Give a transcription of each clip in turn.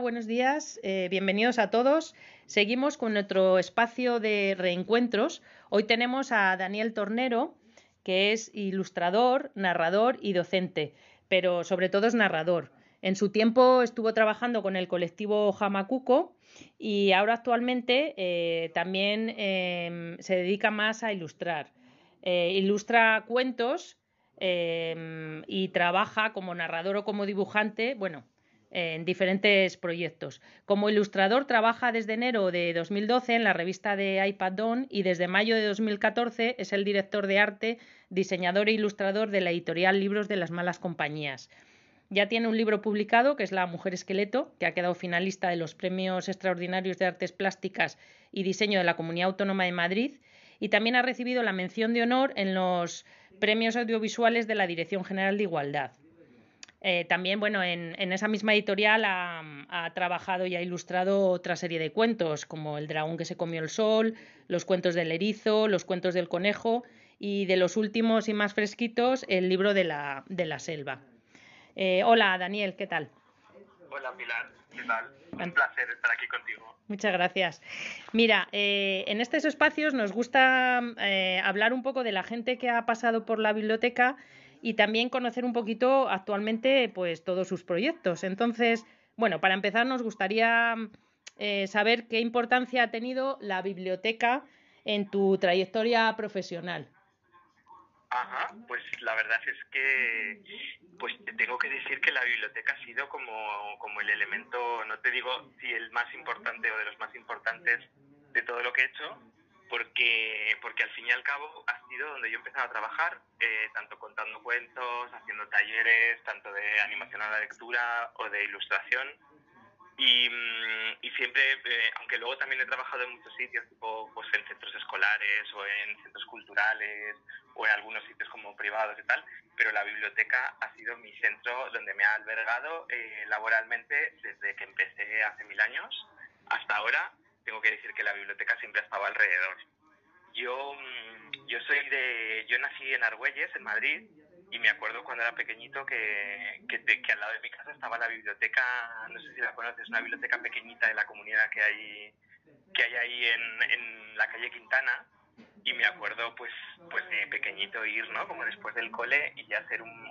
Buenos días, eh, bienvenidos a todos. Seguimos con nuestro espacio de reencuentros. Hoy tenemos a Daniel Tornero, que es ilustrador, narrador y docente, pero sobre todo es narrador. En su tiempo estuvo trabajando con el colectivo Jamacuco y ahora actualmente eh, también em, se dedica más a ilustrar. Eh, ilustra cuentos em, y trabaja como narrador o como dibujante, bueno, en diferentes proyectos. Como ilustrador trabaja desde enero de 2012 en la revista de iPad y desde mayo de 2014 es el director de arte, diseñador e ilustrador de la editorial Libros de las Malas Compañías. Ya tiene un libro publicado que es La Mujer Esqueleto, que ha quedado finalista de los Premios Extraordinarios de Artes Plásticas y Diseño de la Comunidad Autónoma de Madrid y también ha recibido la mención de honor en los Premios Audiovisuales de la Dirección General de Igualdad. Eh, también, bueno, en, esa misma editorial ha, trabajado y ha ilustrado otra serie de cuentos, como El dragón que se comió el sol, Los cuentos del erizo, Los cuentos del conejo y de los últimos y más fresquitos, El libro de la, de la selva. Eh, hola, Daniel, ¿qué tal? Hola, Pilar, ¿qué tal? Un placer estar aquí contigo. Muchas gracias. Mira, eh, en estos espacios nos gusta hablar un poco de la gente que ha pasado por la biblioteca y también conocer un poquito actualmente pues todos sus proyectos. Entonces, bueno, para empezar nos gustaría eh, saber qué importancia ha tenido la biblioteca en tu trayectoria profesional. Ajá, pues la verdad es que pues tengo que decir que la biblioteca ha sido como, como el elemento, no te digo si el más importante o de los más importantes de todo lo que he hecho, porque, porque al fin y al cabo ha sido donde yo he empezado a trabajar, eh, tanto contando cuentos, haciendo talleres, tanto de animación a la lectura o de ilustración. Y, mm, y siempre, eh, aunque luego también he trabajado en muchos sitios, tipo pues en centros escolares o en centros culturales o en algunos sitios como privados y tal, pero la biblioteca ha sido mi centro donde me ha albergado eh, laboralmente desde que empecé hace mil años hasta ahora tengo que decir que la biblioteca siempre ha estado alrededor. Yo, mm, yo soy de, yo nací en Argüelles, en Madrid, y me acuerdo cuando era pequeñito que, que, al lado de mi casa estaba la biblioteca, no sé si la conoces, una biblioteca pequeñita de la comunidad que hay, que hay ahí en, en la calle Quintana, y me acuerdo pues pues de pequeñito ir no como después del cole y ya hacer un,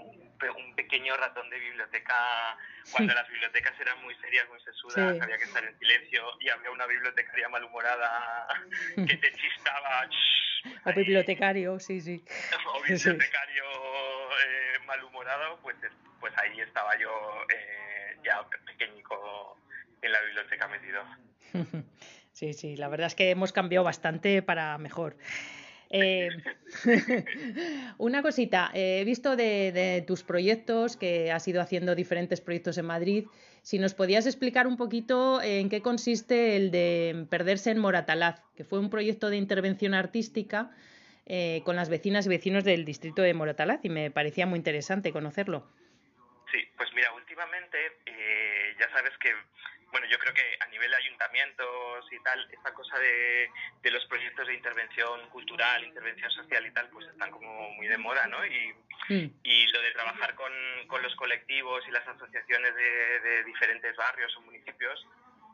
un pequeño ratón de biblioteca cuando las bibliotecas eran muy serias muy sesudas había que estar en silencio y había una bibliotecaria malhumorada que te chistaba o bibliotecario sí sí. O bibliotecario eh, malhumorado pues pues ahí estaba yo eh, ya pequeñico en la biblioteca metido. Sí, sí, la verdad es que hemos cambiado bastante para mejor. Eh, una cosita, eh, he visto de, tus proyectos que has ido haciendo diferentes proyectos en Madrid. Si nos podías explicar un poquito en qué consiste el de Perderse en Moratalaz, que fue un proyecto de intervención artística eh, con las vecinas y vecinos del distrito de Moratalaz y me parecía muy interesante conocerlo. Sí, pues mira, últimamente ya sabes que bueno, yo creo que a nivel de ayuntamientos y tal, esta cosa de, de, los proyectos de intervención cultural, intervención social y tal, pues están como muy de moda, ¿no? Y, mm. y lo de trabajar con, con, los colectivos y las asociaciones de, de diferentes barrios o municipios,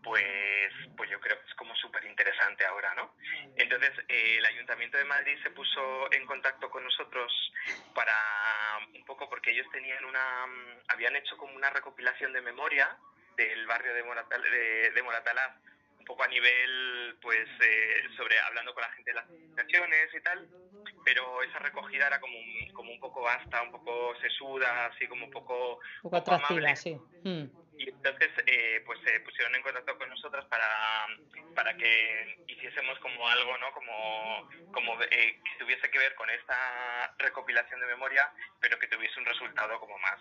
pues, pues yo creo que es como súper interesante ahora, ¿no? Entonces, eh, el Ayuntamiento de Madrid se puso en contacto con nosotros para un poco porque ellos tenían una, habían hecho como una recopilación de memoria del barrio de, Moratal, de, Moratalaz, un poco a nivel, pues, eh, sobre hablando con la gente de las asociaciones y tal, pero esa recogida era como un, como un poco vasta, un poco sesuda, así como un poco, un poco atractiva, sí. Mm. Y entonces, eh, pues se pusieron en contacto con nosotras para, para que hiciésemos como algo, ¿no? Como, como eh, que tuviese que ver con esta recopilación de memoria, pero que tuviese un resultado como más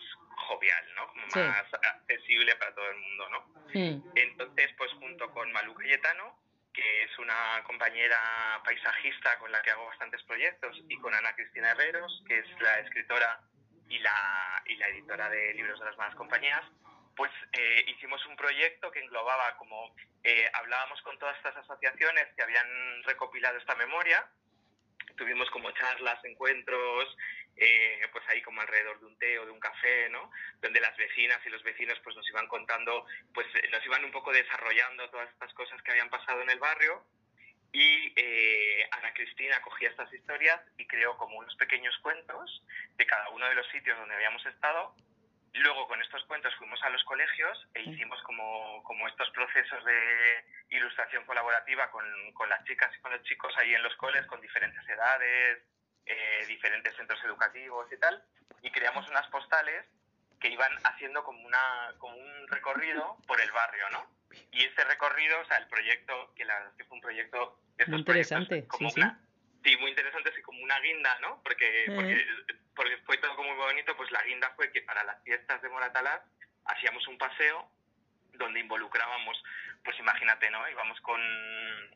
jovial, ¿no? Como más accesible para todo el mundo, ¿no? Entonces, pues junto con Malu Cayetano, que es una compañera paisajista con la que hago bastantes proyectos, y con Ana Cristina Herreros, que es la escritora y la, y la editora de libros de las malas compañías, pues eh, hicimos un proyecto que englobaba como eh, hablábamos con todas estas asociaciones que habían recopilado esta memoria, tuvimos como charlas, encuentros eh, pues ahí como alrededor de un té o de un café, ¿no? Donde las vecinas y los vecinos pues nos iban contando, pues nos iban un poco desarrollando todas estas cosas que habían pasado en el barrio y eh, Ana Cristina cogía estas historias y creó como unos pequeños cuentos de cada uno de los sitios donde habíamos estado. Luego con estos cuentos fuimos a los colegios e hicimos como, como estos procesos de ilustración colaborativa con, con las chicas y con los chicos ahí en los coles, con diferentes edades, eh, diferentes centros educativos y tal. Y creamos unas postales que iban haciendo como, una, como un recorrido por el barrio, ¿no? Y este recorrido, o sea, el proyecto, que la verdad es que fue un proyecto... muy interesante, como sí, sí. Muy interesante, así como una guinda, ¿no? Porque, eh. porque, porque, fue todo como muy bonito, pues la guinda fue que para las fiestas de Moratalaz hacíamos un paseo donde involucrábamos, pues imagínate, ¿no? Íbamos con,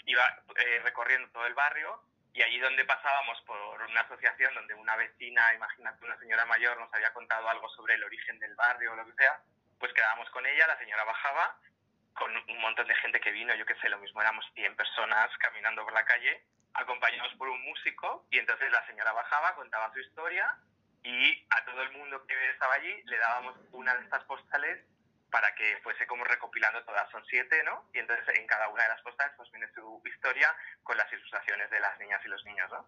iba eh, recorriendo todo el barrio y allí donde pasábamos por una asociación donde una vecina, imagínate una señora mayor, nos había contado algo sobre el origen del barrio o lo que sea, pues quedábamos con ella, la señora bajaba con un montón de gente que vino, yo qué sé, lo mismo éramos 100 personas caminando por la calle, acompañados por un músico, y entonces la señora bajaba, contaba su historia, y a todo el mundo que estaba allí le dábamos una de estas postales para que fuese como recopilando todas, son siete, ¿no? Y entonces en cada una de las postales pues viene su historia con las ilustraciones de las niñas y los niños, ¿no?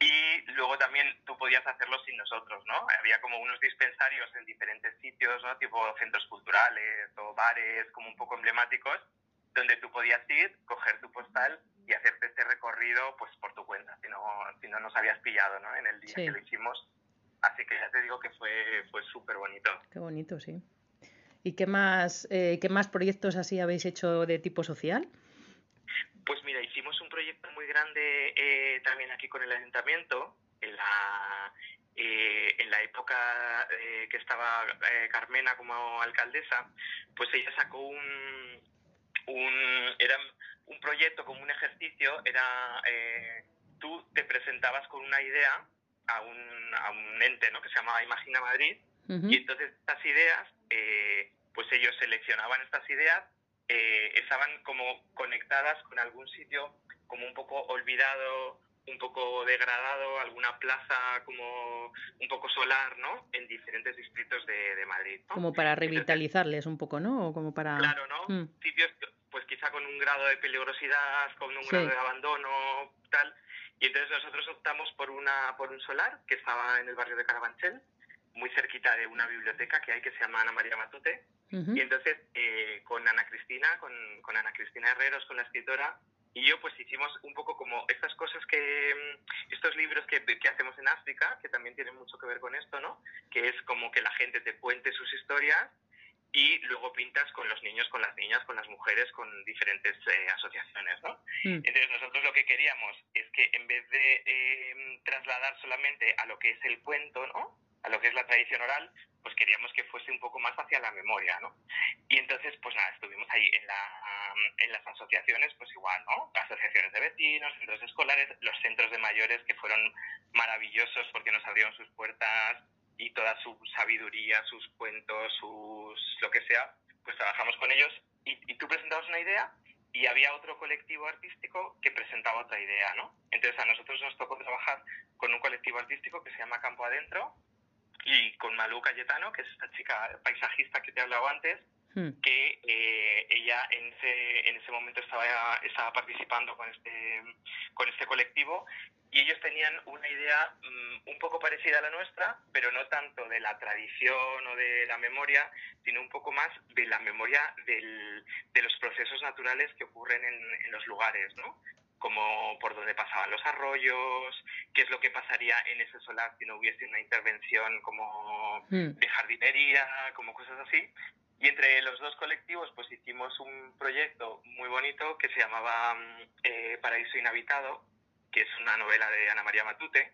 Y luego también tú podías hacerlo sin nosotros, ¿no? Había como unos dispensarios en diferentes sitios, ¿no? Tipo centros culturales o bares como un poco emblemáticos, donde tú podías ir, coger tu postal y hacerte este recorrido pues por tu cuenta, si no, si no nos habías pillado, ¿no? En el día que lo hicimos. Así que ya te digo que fue, fue súper bonito. Qué bonito, sí. ¿Y qué más, eh, qué más proyectos así habéis hecho de tipo social? Pues mira, hicimos un proyecto muy grande eh, también aquí con el ayuntamiento, en la, eh, en la época que estaba Carmena como alcaldesa, pues ella sacó un, un, era un proyecto como un ejercicio, era tú te presentabas con una idea a un, a un ente ¿no? que se llamaba Imagina Madrid, y entonces estas ideas eh, pues ellos seleccionaban estas ideas, eh, estaban como conectadas con algún sitio como un poco olvidado, un poco degradado, alguna plaza como un poco solar, ¿no? En diferentes distritos de, Madrid. Como para revitalizarles un poco, ¿no? como para... Claro, ¿no? Mm. Sitios, pues quizá con un grado de peligrosidad, con un grado de abandono, tal. Y entonces nosotros optamos por una por un solar que estaba en el barrio de Carabanchel, muy cerquita de una biblioteca que hay que se llama Ana María Matute. Y entonces eh, con Ana Cristina, con, con, Ana Cristina Herreros, con la escritora, y yo pues hicimos un poco como estas cosas que, mm, estos libros que, que hacemos en África, que también tienen mucho que ver con esto, ¿no? Que es como que la gente te cuente sus historias y luego pintas con los niños, con las niñas, con las mujeres, con diferentes eh, asociaciones, ¿no? Mm. Entonces nosotros lo que queríamos es que en vez de eh, trasladar solamente a lo que es el cuento, ¿no? a lo que es la tradición oral, pues queríamos que fuese un poco más hacia la memoria, ¿no? Y entonces, pues nada, estuvimos ahí en, la, en las asociaciones, pues igual, ¿no? Asociaciones de vecinos, centros escolares, los centros de mayores que fueron maravillosos porque nos abrieron sus puertas y toda su sabiduría, sus cuentos, sus lo que sea, pues trabajamos con ellos y, y tú presentabas una idea y había otro colectivo artístico que presentaba otra idea, ¿no? Entonces a nosotros nos tocó trabajar con un colectivo artístico que se llama Campo Adentro, y con Malú Cayetano, que es esta chica paisajista que te he hablado antes, hmm. que eh, ella en ese, en ese momento estaba, estaba participando con este, con este colectivo y ellos tenían una idea mm, un poco parecida a la nuestra, pero no tanto de la tradición o de la memoria, sino un poco más de la memoria del, de los procesos naturales que ocurren en, en los lugares, ¿no? Como por dónde pasaban los arroyos, qué es lo que pasaría en ese solar si no hubiese una intervención como hmm. de jardinería, como cosas así. Y entre los dos colectivos pues hicimos un proyecto muy bonito que se llamaba mm, eh, Paraíso Inhabitado, que es una novela de Ana María Matute.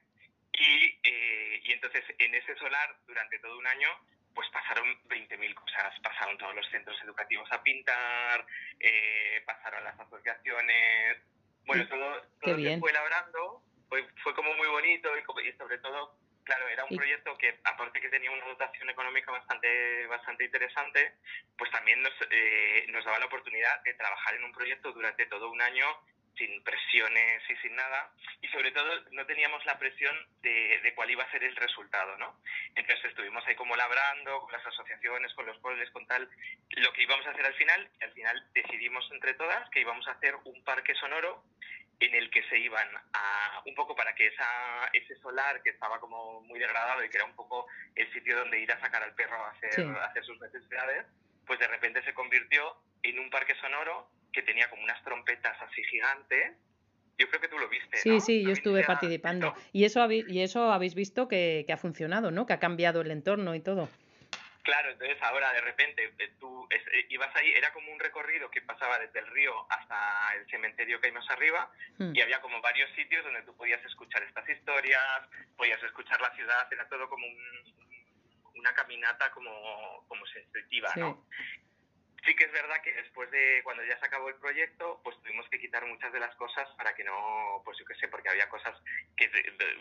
Y, eh, y entonces en ese solar durante todo un año pues pasaron 20.000 cosas, pasaron todos los centros educativos a pintar, eh, pasaron las asociaciones, bueno, todo, todo se fue labrando, fue, fue como muy bonito y, sobre todo, claro, era un proyecto que aparte que tenía una dotación económica bastante, bastante interesante, pues también nos, eh, nos daba la oportunidad de trabajar en un proyecto durante todo un año sin presiones y sin nada, y sobre todo no teníamos la presión de, de, cuál iba a ser el resultado, ¿no? Entonces estuvimos ahí como labrando con las asociaciones, con los pueblos, con tal, lo que íbamos a hacer al final, y al final decidimos entre todas que íbamos a hacer un parque sonoro en el que se iban a un poco para que esa, ese solar que estaba como muy degradado y que era un poco el sitio donde ir a sacar al perro a hacer, a hacer sus necesidades, pues de repente se convirtió en un parque sonoro que tenía como unas trompetas así gigantes. Yo creo que tú lo viste. Sí, sí, yo estuve participando. Y eso, habéis, y eso habéis visto que, que ha funcionado, ¿no? Que ha cambiado el entorno y todo. Claro, entonces ahora de repente eh, tú eh, ibas ahí, era como un recorrido que pasaba desde el río hasta el cementerio que hay más arriba hmm. y había como varios sitios donde tú podías escuchar estas historias, podías escuchar la ciudad, era todo como una caminata como, como sensitiva, ¿no? Sí que es verdad que después de cuando ya se acabó el proyecto, pues tuvimos que quitar muchas de las cosas para que no, pues yo qué sé, porque había cosas que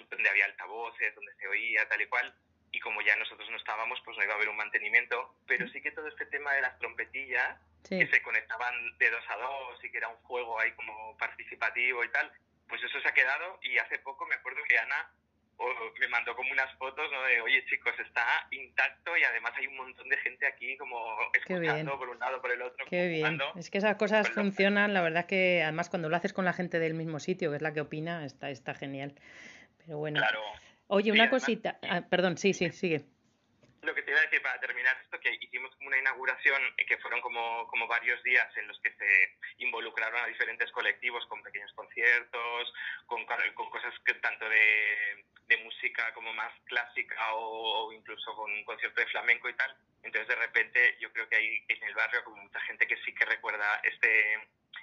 donde había altavoces, donde se oía, tal y cual, y como ya nosotros no estábamos, pues no iba a haber un mantenimiento, pero sí que todo este tema de las trompetillas, que se conectaban de dos a dos y que era un juego ahí como participativo y tal, pues eso se ha quedado. Y hace poco me acuerdo que Ana me mandó como unas fotos ¿no? de, oye chicos, está intacto y además hay un montón de gente aquí como escuchando por un lado, por el otro. Qué bien. Es que esas cosas funcionan, la verdad que además cuando lo haces con la gente del mismo sitio, que es la que opina, está, está genial. Pero bueno. Claro. Oye, una cosita. Ah, perdón, sí, sí, sigue. Lo que te iba a decir para terminar esto, que hicimos como una inauguración que fueron como, como varios días en los que se involucraron a diferentes colectivos con pequeños conciertos, con, con cosas que tanto de de música como más clásica o, incluso con un concierto de flamenco y tal. Entonces de repente yo creo que hay en el barrio como mucha gente que sí que recuerda este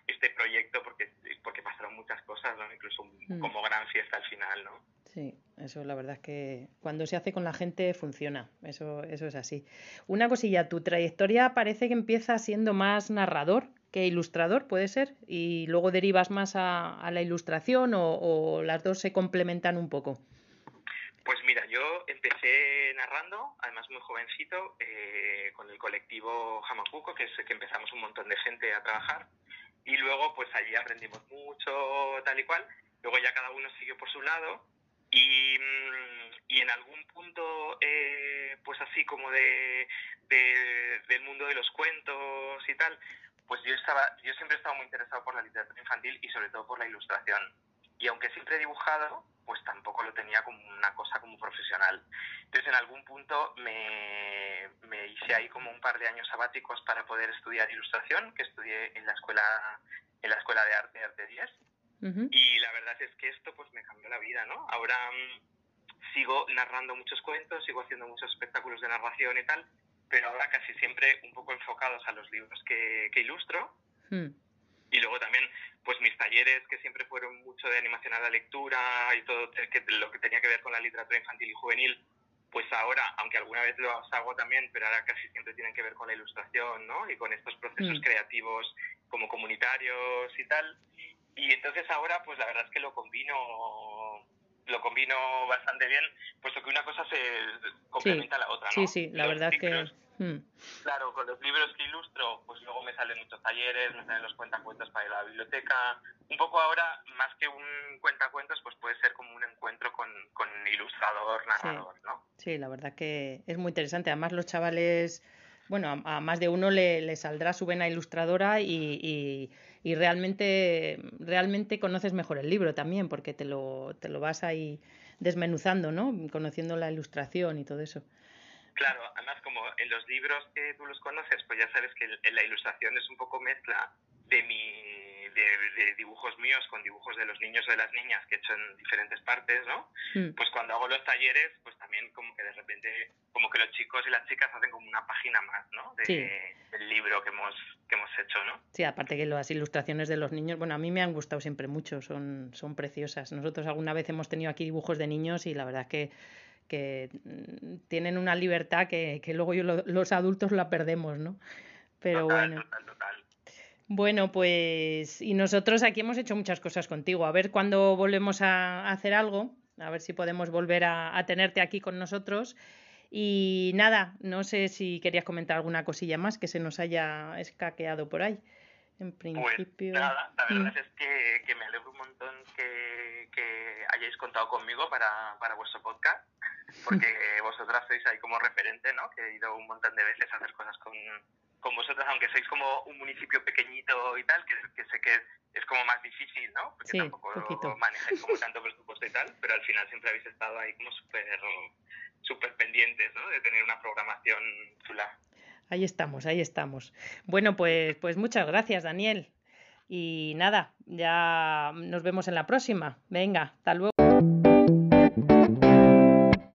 este proyecto porque porque pasaron muchas cosas, ¿no? incluso mm. como gran fiesta al final, ¿no? Sí, eso la verdad es que cuando se hace con la gente funciona, eso, eso es así. Una cosilla, tu trayectoria parece que empieza siendo más narrador que ilustrador, puede ser, y luego derivas más a, a la ilustración o, o las dos se complementan un poco. Pues mira, yo empecé narrando, además muy jovencito, eh, con el colectivo Hamakuko, que es que empezamos un montón de gente a trabajar, y luego pues allí aprendimos mucho, tal y cual, luego ya cada uno siguió por su lado, y, mm, y en algún punto, eh, pues así como de, del mundo de los cuentos y tal, pues yo, estaba, yo siempre he estado muy interesado por la literatura infantil y sobre todo por la ilustración. Y aunque siempre he dibujado, pues tampoco lo tenía como una cosa como profesional. Entonces en algún punto me, me hice ahí como un par de años sabáticos para poder estudiar ilustración, que estudié en la escuela, en la escuela de arte, Arte 10. Y la verdad es que esto pues me cambió la vida, ¿no? Ahora mm, sigo narrando muchos cuentos, sigo haciendo muchos espectáculos de narración y tal, pero ahora casi siempre un poco enfocados a los libros que, que ilustro. Hmm. Y luego también pues mis talleres que siempre fueron mucho de animación a la lectura y todo lo que tenía que ver con la literatura infantil y juvenil, pues ahora, aunque alguna vez lo hago también, pero ahora casi siempre tienen que ver con la ilustración, ¿no? Y con estos procesos mm. creativos como comunitarios y tal. Y entonces ahora, pues la verdad es que lo combino lo combino bastante bien, puesto que una cosa se complementa a la otra, ¿no? Sí, sí, la verdad es que Hmm. Claro, con los libros que ilustro, pues luego me salen muchos talleres, me salen los cuentacuentos para ir a la biblioteca. Un poco ahora, más que un cuentacuentos, pues puede ser como un encuentro con, con ilustrador, narrador, sí. ¿no? Sí, la verdad que es muy interesante. Además, los chavales, bueno, a, más de uno le, le, saldrá su vena ilustradora y, y, y, realmente, realmente conoces mejor el libro también, porque te lo, te lo vas ahí desmenuzando, ¿no? Conociendo la ilustración y todo eso. Claro, además como en los libros que tú los conoces, pues ya sabes que la ilustración es un poco mezcla de mi de, dibujos míos con dibujos de los niños o de las niñas que he hecho en diferentes partes, ¿no? Hmm. Pues cuando hago los talleres, pues también como que de repente, como que los chicos y las chicas hacen como una página más, ¿no? Del libro que hemos, que hemos hecho, ¿no? Sí, aparte que las ilustraciones de los niños, bueno, a mí me han gustado siempre mucho, son, son preciosas. Nosotros alguna vez hemos tenido aquí dibujos de niños y la verdad es que que mm, tienen una libertad que, que luego yo, los adultos la perdemos, ¿no? Pero bueno. Bueno, pues y nosotros aquí hemos hecho muchas cosas contigo. A ver cuándo volvemos a hacer algo, a ver si podemos volver a, a, tenerte aquí con nosotros. Y nada, no sé si querías comentar alguna cosilla más que se nos haya escaqueado por ahí. en principio. Pues nada, la verdad mm. es que, que, me alegro un montón que, que hayáis contado conmigo para, para vuestro podcast, porque vosotras sois ahí como referente, ¿no? Que he ido un montón de veces a hacer cosas con, con vosotras, aunque sois como un municipio pequeñito y tal, que, que sé que es como más difícil, ¿no? Porque sí, tampoco poquito. manejáis como tanto presupuesto y tal, pero al final siempre habéis estado ahí como súper súper pendientes, ¿no? De tener una programación chula. Ahí estamos, ahí estamos. Bueno, pues, pues muchas gracias, Daniel. Y nada, ya nos vemos en la próxima. Venga, hasta luego.